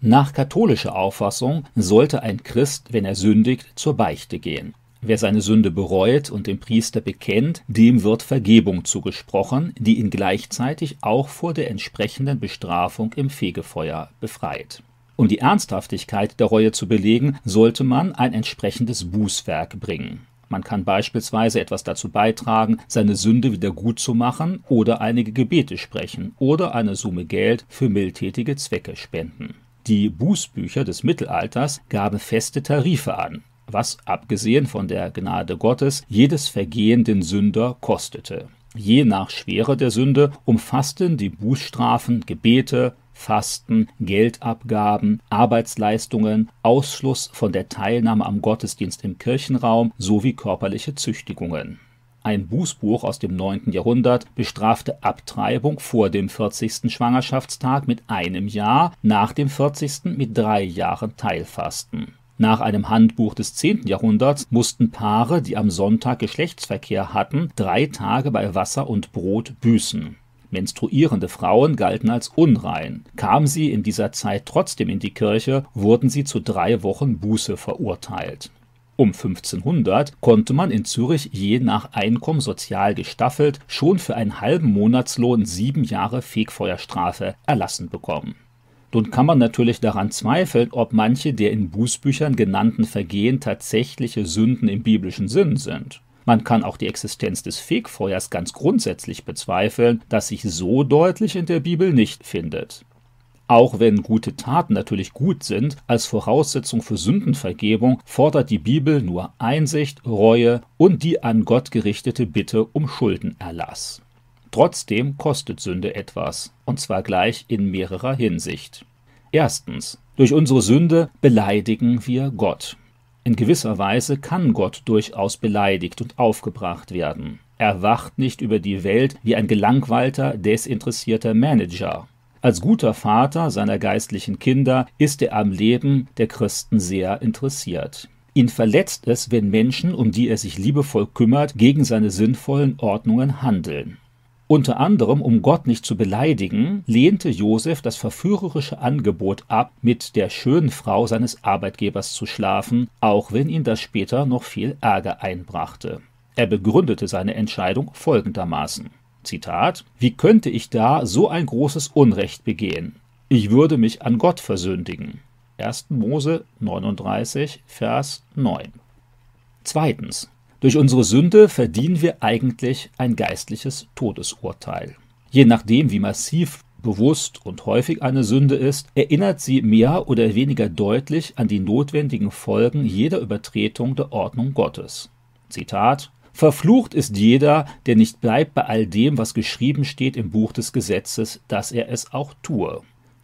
Nach katholischer Auffassung sollte ein Christ, wenn er sündigt, zur Beichte gehen. Wer seine Sünde bereut und dem Priester bekennt, dem wird Vergebung zugesprochen, die ihn gleichzeitig auch vor der entsprechenden Bestrafung im Fegefeuer befreit. Um die Ernsthaftigkeit der Reue zu belegen, sollte man ein entsprechendes Bußwerk bringen. Man kann beispielsweise etwas dazu beitragen, seine Sünde wieder gut zu machen oder einige Gebete sprechen oder eine Summe Geld für mildtätige Zwecke spenden. Die Bußbücher des Mittelalters gaben feste Tarife an, was abgesehen von der Gnade Gottes jedes Vergehen den Sünder kostete. Je nach Schwere der Sünde umfassten die Bußstrafen Gebete, Fasten, Geldabgaben, Arbeitsleistungen, Ausschluss von der Teilnahme am Gottesdienst im Kirchenraum sowie körperliche Züchtigungen. Ein Bußbuch aus dem 9. Jahrhundert bestrafte Abtreibung vor dem 40. Schwangerschaftstag mit einem Jahr, nach dem 40. mit drei Jahren Teilfasten. Nach einem Handbuch des 10. Jahrhunderts mussten Paare, die am Sonntag Geschlechtsverkehr hatten, drei Tage bei Wasser und Brot büßen. Menstruierende Frauen galten als unrein. Kamen sie in dieser Zeit trotzdem in die Kirche, wurden sie zu drei Wochen Buße verurteilt. Um 1500 konnte man in Zürich je nach Einkommen sozial gestaffelt schon für einen halben Monatslohn sieben Jahre Fegfeuerstrafe erlassen bekommen. Nun kann man natürlich daran zweifeln, ob manche der in Bußbüchern genannten Vergehen tatsächliche Sünden im biblischen Sinn sind. Man kann auch die Existenz des Fegfeuers ganz grundsätzlich bezweifeln, das sich so deutlich in der Bibel nicht findet. Auch wenn gute Taten natürlich gut sind, als Voraussetzung für Sündenvergebung fordert die Bibel nur Einsicht, Reue und die an Gott gerichtete Bitte um Schuldenerlass. Trotzdem kostet Sünde etwas, und zwar gleich in mehrerer Hinsicht. Erstens, durch unsere Sünde beleidigen wir Gott. In gewisser Weise kann Gott durchaus beleidigt und aufgebracht werden. Er wacht nicht über die Welt wie ein gelangweilter, desinteressierter Manager. Als guter Vater seiner geistlichen Kinder ist er am Leben der Christen sehr interessiert. Ihn verletzt es, wenn Menschen, um die er sich liebevoll kümmert, gegen seine sinnvollen Ordnungen handeln. Unter anderem, um Gott nicht zu beleidigen, lehnte Josef das verführerische Angebot ab, mit der schönen Frau seines Arbeitgebers zu schlafen, auch wenn ihn das später noch viel Ärger einbrachte. Er begründete seine Entscheidung folgendermaßen. Zitat, wie könnte ich da so ein großes Unrecht begehen? Ich würde mich an Gott versündigen. 1. Mose 39, Vers 9. Zweitens. Durch unsere Sünde verdienen wir eigentlich ein geistliches Todesurteil. Je nachdem, wie massiv bewusst und häufig eine Sünde ist, erinnert sie mehr oder weniger deutlich an die notwendigen Folgen jeder Übertretung der Ordnung Gottes. Zitat Verflucht ist jeder, der nicht bleibt bei all dem, was geschrieben steht im Buch des Gesetzes, dass er es auch tue.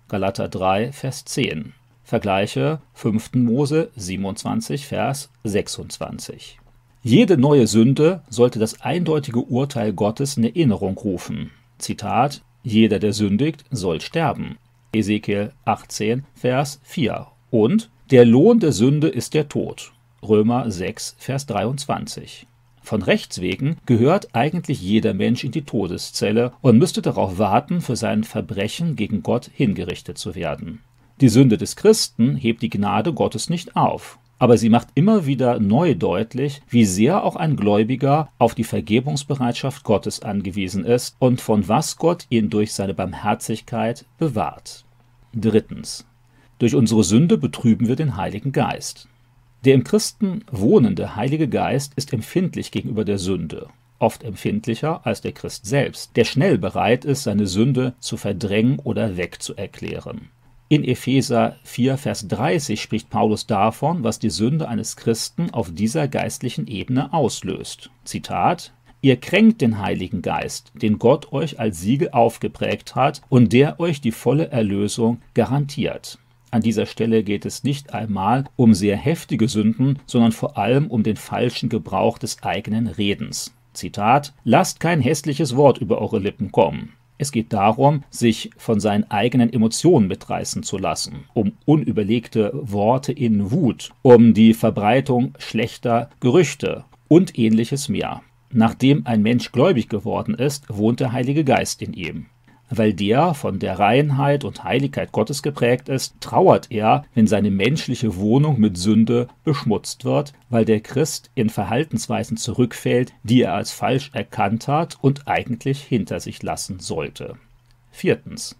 Galater 3, Vers 10. Vergleiche 5. Mose 27, Vers 26. Jede neue Sünde sollte das eindeutige Urteil Gottes in Erinnerung rufen. Zitat: Jeder, der sündigt, soll sterben. Ezekiel 18, Vers 4. Und der Lohn der Sünde ist der Tod. Römer 6, Vers 23. Von Rechts wegen gehört eigentlich jeder Mensch in die Todeszelle und müsste darauf warten, für sein Verbrechen gegen Gott hingerichtet zu werden. Die Sünde des Christen hebt die Gnade Gottes nicht auf aber sie macht immer wieder neu deutlich, wie sehr auch ein Gläubiger auf die Vergebungsbereitschaft Gottes angewiesen ist und von was Gott ihn durch seine Barmherzigkeit bewahrt. Drittens. Durch unsere Sünde betrüben wir den Heiligen Geist. Der im Christen wohnende Heilige Geist ist empfindlich gegenüber der Sünde, oft empfindlicher als der Christ selbst, der schnell bereit ist, seine Sünde zu verdrängen oder wegzuerklären. In Epheser 4, Vers 30 spricht Paulus davon, was die Sünde eines Christen auf dieser geistlichen Ebene auslöst. Zitat Ihr kränkt den Heiligen Geist, den Gott euch als Siegel aufgeprägt hat und der euch die volle Erlösung garantiert. An dieser Stelle geht es nicht einmal um sehr heftige Sünden, sondern vor allem um den falschen Gebrauch des eigenen Redens. Zitat Lasst kein hässliches Wort über eure Lippen kommen. Es geht darum, sich von seinen eigenen Emotionen mitreißen zu lassen, um unüberlegte Worte in Wut, um die Verbreitung schlechter Gerüchte und ähnliches mehr. Nachdem ein Mensch gläubig geworden ist, wohnt der Heilige Geist in ihm. Weil der von der Reinheit und Heiligkeit Gottes geprägt ist, trauert er, wenn seine menschliche Wohnung mit Sünde beschmutzt wird, weil der Christ in Verhaltensweisen zurückfällt, die er als falsch erkannt hat und eigentlich hinter sich lassen sollte. Viertens.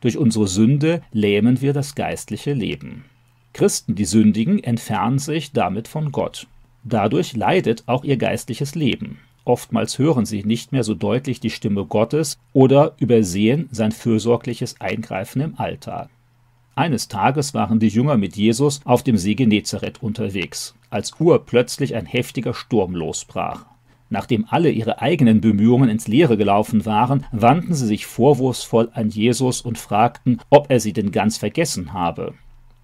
Durch unsere Sünde lähmen wir das geistliche Leben. Christen, die sündigen, entfernen sich damit von Gott. Dadurch leidet auch ihr geistliches Leben. Oftmals hören sie nicht mehr so deutlich die Stimme Gottes oder übersehen sein fürsorgliches Eingreifen im Alltag. Eines Tages waren die Jünger mit Jesus auf dem See Genezareth unterwegs, als urplötzlich ein heftiger Sturm losbrach. Nachdem alle ihre eigenen Bemühungen ins Leere gelaufen waren, wandten sie sich vorwurfsvoll an Jesus und fragten, ob er sie denn ganz vergessen habe.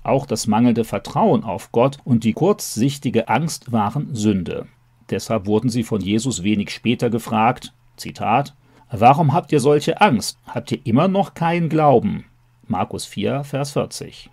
Auch das mangelnde Vertrauen auf Gott und die kurzsichtige Angst waren Sünde. Deshalb wurden sie von Jesus wenig später gefragt, Zitat, Warum habt ihr solche Angst? Habt ihr immer noch keinen Glauben? Markus 4, Vers 40.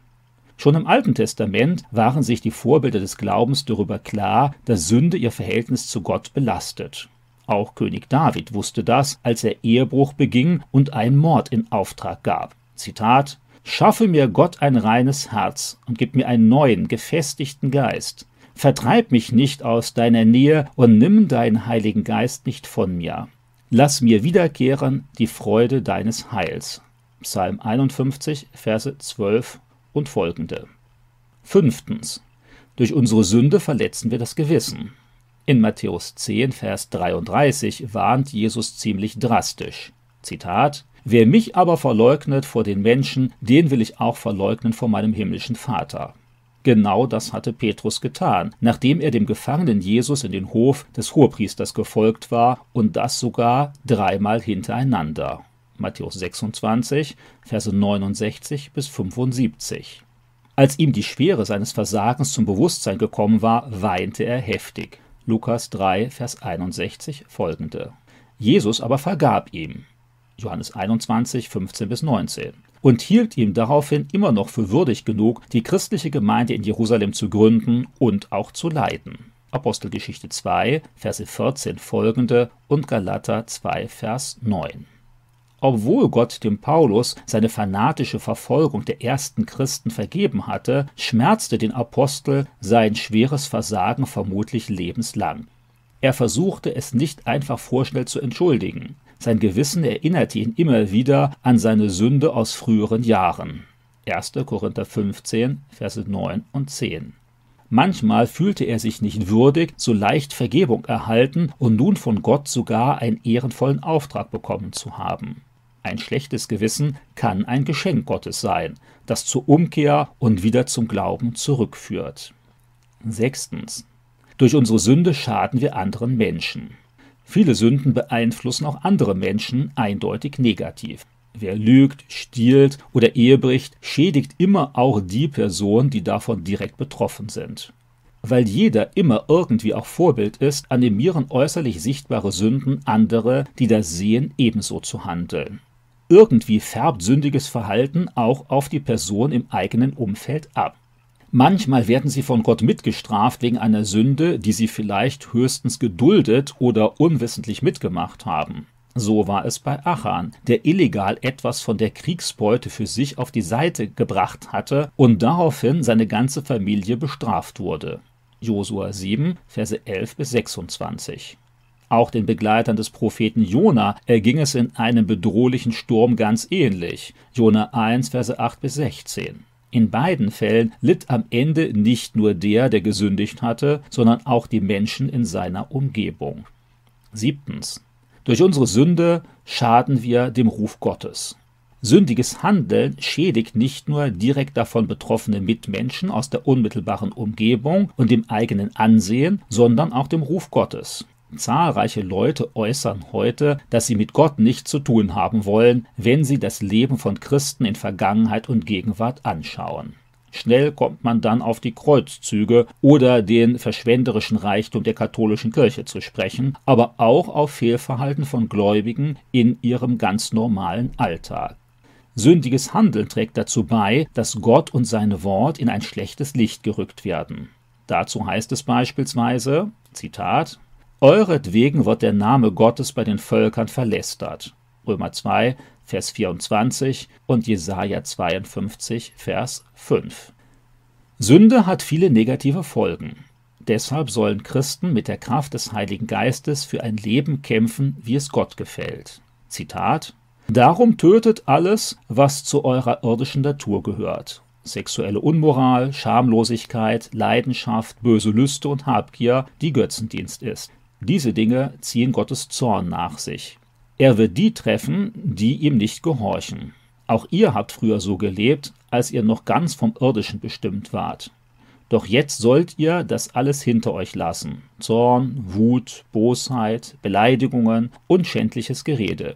Schon im Alten Testament waren sich die Vorbilder des Glaubens darüber klar, dass Sünde ihr Verhältnis zu Gott belastet. Auch König David wusste das, als er Ehebruch beging und einen Mord in Auftrag gab. Zitat Schaffe mir Gott ein reines Herz und gib mir einen neuen, gefestigten Geist. Vertreib mich nicht aus deiner Nähe und nimm deinen Heiligen Geist nicht von mir. Lass mir wiederkehren die Freude deines Heils. Psalm 51, Verse 12 und folgende. Fünftens. Durch unsere Sünde verletzen wir das Gewissen. In Matthäus 10, Vers 33 warnt Jesus ziemlich drastisch. Zitat Wer mich aber verleugnet vor den Menschen, den will ich auch verleugnen vor meinem himmlischen Vater. Genau das hatte Petrus getan, nachdem er dem gefangenen Jesus in den Hof des Hohepriesters gefolgt war und das sogar dreimal hintereinander. Matthäus 26, Verse 69 bis 75. Als ihm die Schwere seines Versagens zum Bewusstsein gekommen war, weinte er heftig. Lukas 3, Vers 61 folgende. Jesus aber vergab ihm. Johannes 21, 15 bis 19 und hielt ihm daraufhin immer noch für würdig genug, die christliche Gemeinde in Jerusalem zu gründen und auch zu leiten. Apostelgeschichte 2, Verse 14 folgende und Galater 2, Vers 9. Obwohl Gott dem Paulus seine fanatische Verfolgung der ersten Christen vergeben hatte, schmerzte den Apostel sein schweres Versagen vermutlich lebenslang. Er versuchte es nicht einfach vorschnell zu entschuldigen. Sein Gewissen erinnerte ihn immer wieder an seine Sünde aus früheren Jahren. 1. Korinther 15, Verse 9 und 10. Manchmal fühlte er sich nicht würdig, so leicht Vergebung erhalten und nun von Gott sogar einen ehrenvollen Auftrag bekommen zu haben. Ein schlechtes Gewissen kann ein Geschenk Gottes sein, das zur Umkehr und wieder zum Glauben zurückführt. Sechstens. Durch unsere Sünde schaden wir anderen Menschen. Viele Sünden beeinflussen auch andere Menschen eindeutig negativ. Wer lügt, stiehlt oder Ehe bricht, schädigt immer auch die Person, die davon direkt betroffen sind. Weil jeder immer irgendwie auch Vorbild ist, animieren äußerlich sichtbare Sünden andere, die das sehen, ebenso zu handeln. Irgendwie färbt sündiges Verhalten auch auf die Person im eigenen Umfeld ab. Manchmal werden sie von Gott mitgestraft wegen einer Sünde, die sie vielleicht höchstens geduldet oder unwissentlich mitgemacht haben. So war es bei Achan, der illegal etwas von der Kriegsbeute für sich auf die Seite gebracht hatte und daraufhin seine ganze Familie bestraft wurde. Josua 7, Verse 11 bis 26. Auch den Begleitern des Propheten Jona erging es in einem bedrohlichen Sturm ganz ähnlich. Jona 1, Verse 8 bis 16. In beiden Fällen litt am Ende nicht nur der, der gesündigt hatte, sondern auch die Menschen in seiner Umgebung. Siebtens. Durch unsere Sünde schaden wir dem Ruf Gottes. Sündiges Handeln schädigt nicht nur direkt davon betroffene Mitmenschen aus der unmittelbaren Umgebung und dem eigenen Ansehen, sondern auch dem Ruf Gottes. Zahlreiche Leute äußern heute, dass sie mit Gott nichts zu tun haben wollen, wenn sie das Leben von Christen in Vergangenheit und Gegenwart anschauen. Schnell kommt man dann auf die Kreuzzüge oder den verschwenderischen Reichtum der katholischen Kirche zu sprechen, aber auch auf Fehlverhalten von Gläubigen in ihrem ganz normalen Alltag. Sündiges Handeln trägt dazu bei, dass Gott und sein Wort in ein schlechtes Licht gerückt werden. Dazu heißt es beispielsweise, Zitat, Euretwegen wird der Name Gottes bei den Völkern verlästert. Römer 2, Vers 24 und Jesaja 52, Vers 5. Sünde hat viele negative Folgen. Deshalb sollen Christen mit der Kraft des Heiligen Geistes für ein Leben kämpfen, wie es Gott gefällt. Zitat Darum tötet alles, was zu eurer irdischen Natur gehört. Sexuelle Unmoral, Schamlosigkeit, Leidenschaft, böse Lüste und Habgier, die Götzendienst ist. Diese Dinge ziehen Gottes Zorn nach sich. Er wird die treffen, die ihm nicht gehorchen. Auch ihr habt früher so gelebt, als ihr noch ganz vom Irdischen bestimmt wart. Doch jetzt sollt ihr das alles hinter euch lassen. Zorn, Wut, Bosheit, Beleidigungen und schändliches Gerede.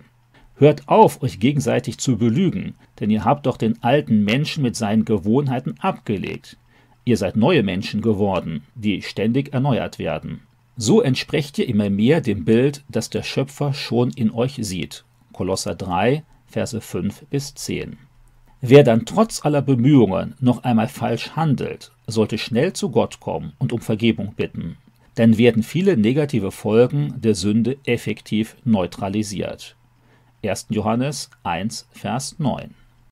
Hört auf, euch gegenseitig zu belügen, denn ihr habt doch den alten Menschen mit seinen Gewohnheiten abgelegt. Ihr seid neue Menschen geworden, die ständig erneuert werden. So entsprecht ihr immer mehr dem Bild, das der Schöpfer schon in euch sieht. Kolosser 3, Verse 5 bis 10. Wer dann trotz aller Bemühungen noch einmal falsch handelt, sollte schnell zu Gott kommen und um Vergebung bitten. Dann werden viele negative Folgen der Sünde effektiv neutralisiert. 1. Johannes 1, Vers 9.